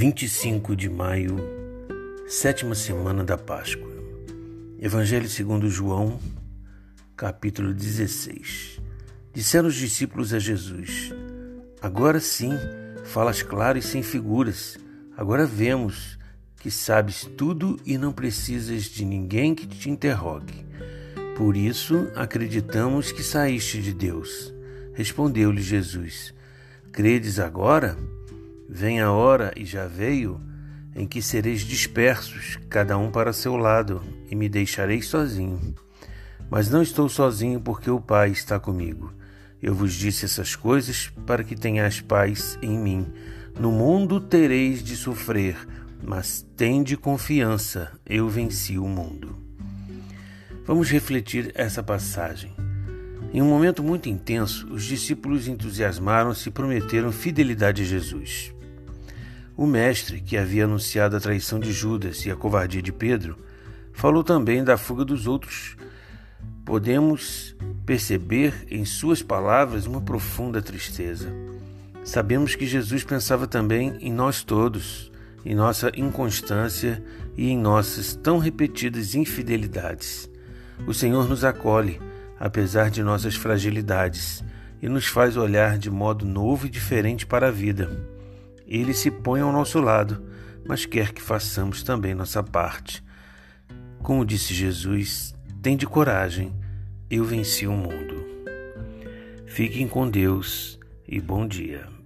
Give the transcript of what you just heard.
25 de maio, sétima semana da Páscoa. Evangelho segundo João, capítulo 16. Disseram os discípulos a Jesus: Agora sim, falas claro e sem figuras. Agora vemos que sabes tudo e não precisas de ninguém que te interrogue. Por isso acreditamos que saíste de Deus. Respondeu-lhe Jesus: Credes agora? Vem a hora, e já veio, em que sereis dispersos, cada um para seu lado, e me deixareis sozinho. Mas não estou sozinho, porque o Pai está comigo. Eu vos disse essas coisas para que tenhais paz em mim. No mundo tereis de sofrer, mas tende confiança, eu venci o mundo. Vamos refletir essa passagem. Em um momento muito intenso, os discípulos entusiasmaram-se e prometeram fidelidade a Jesus. O mestre, que havia anunciado a traição de Judas e a covardia de Pedro, falou também da fuga dos outros. Podemos perceber em suas palavras uma profunda tristeza. Sabemos que Jesus pensava também em nós todos, em nossa inconstância e em nossas tão repetidas infidelidades. O Senhor nos acolhe, apesar de nossas fragilidades, e nos faz olhar de modo novo e diferente para a vida. Ele se põe ao nosso lado, mas quer que façamos também nossa parte. Como disse Jesus, tende coragem, eu venci o mundo. Fiquem com Deus e bom dia.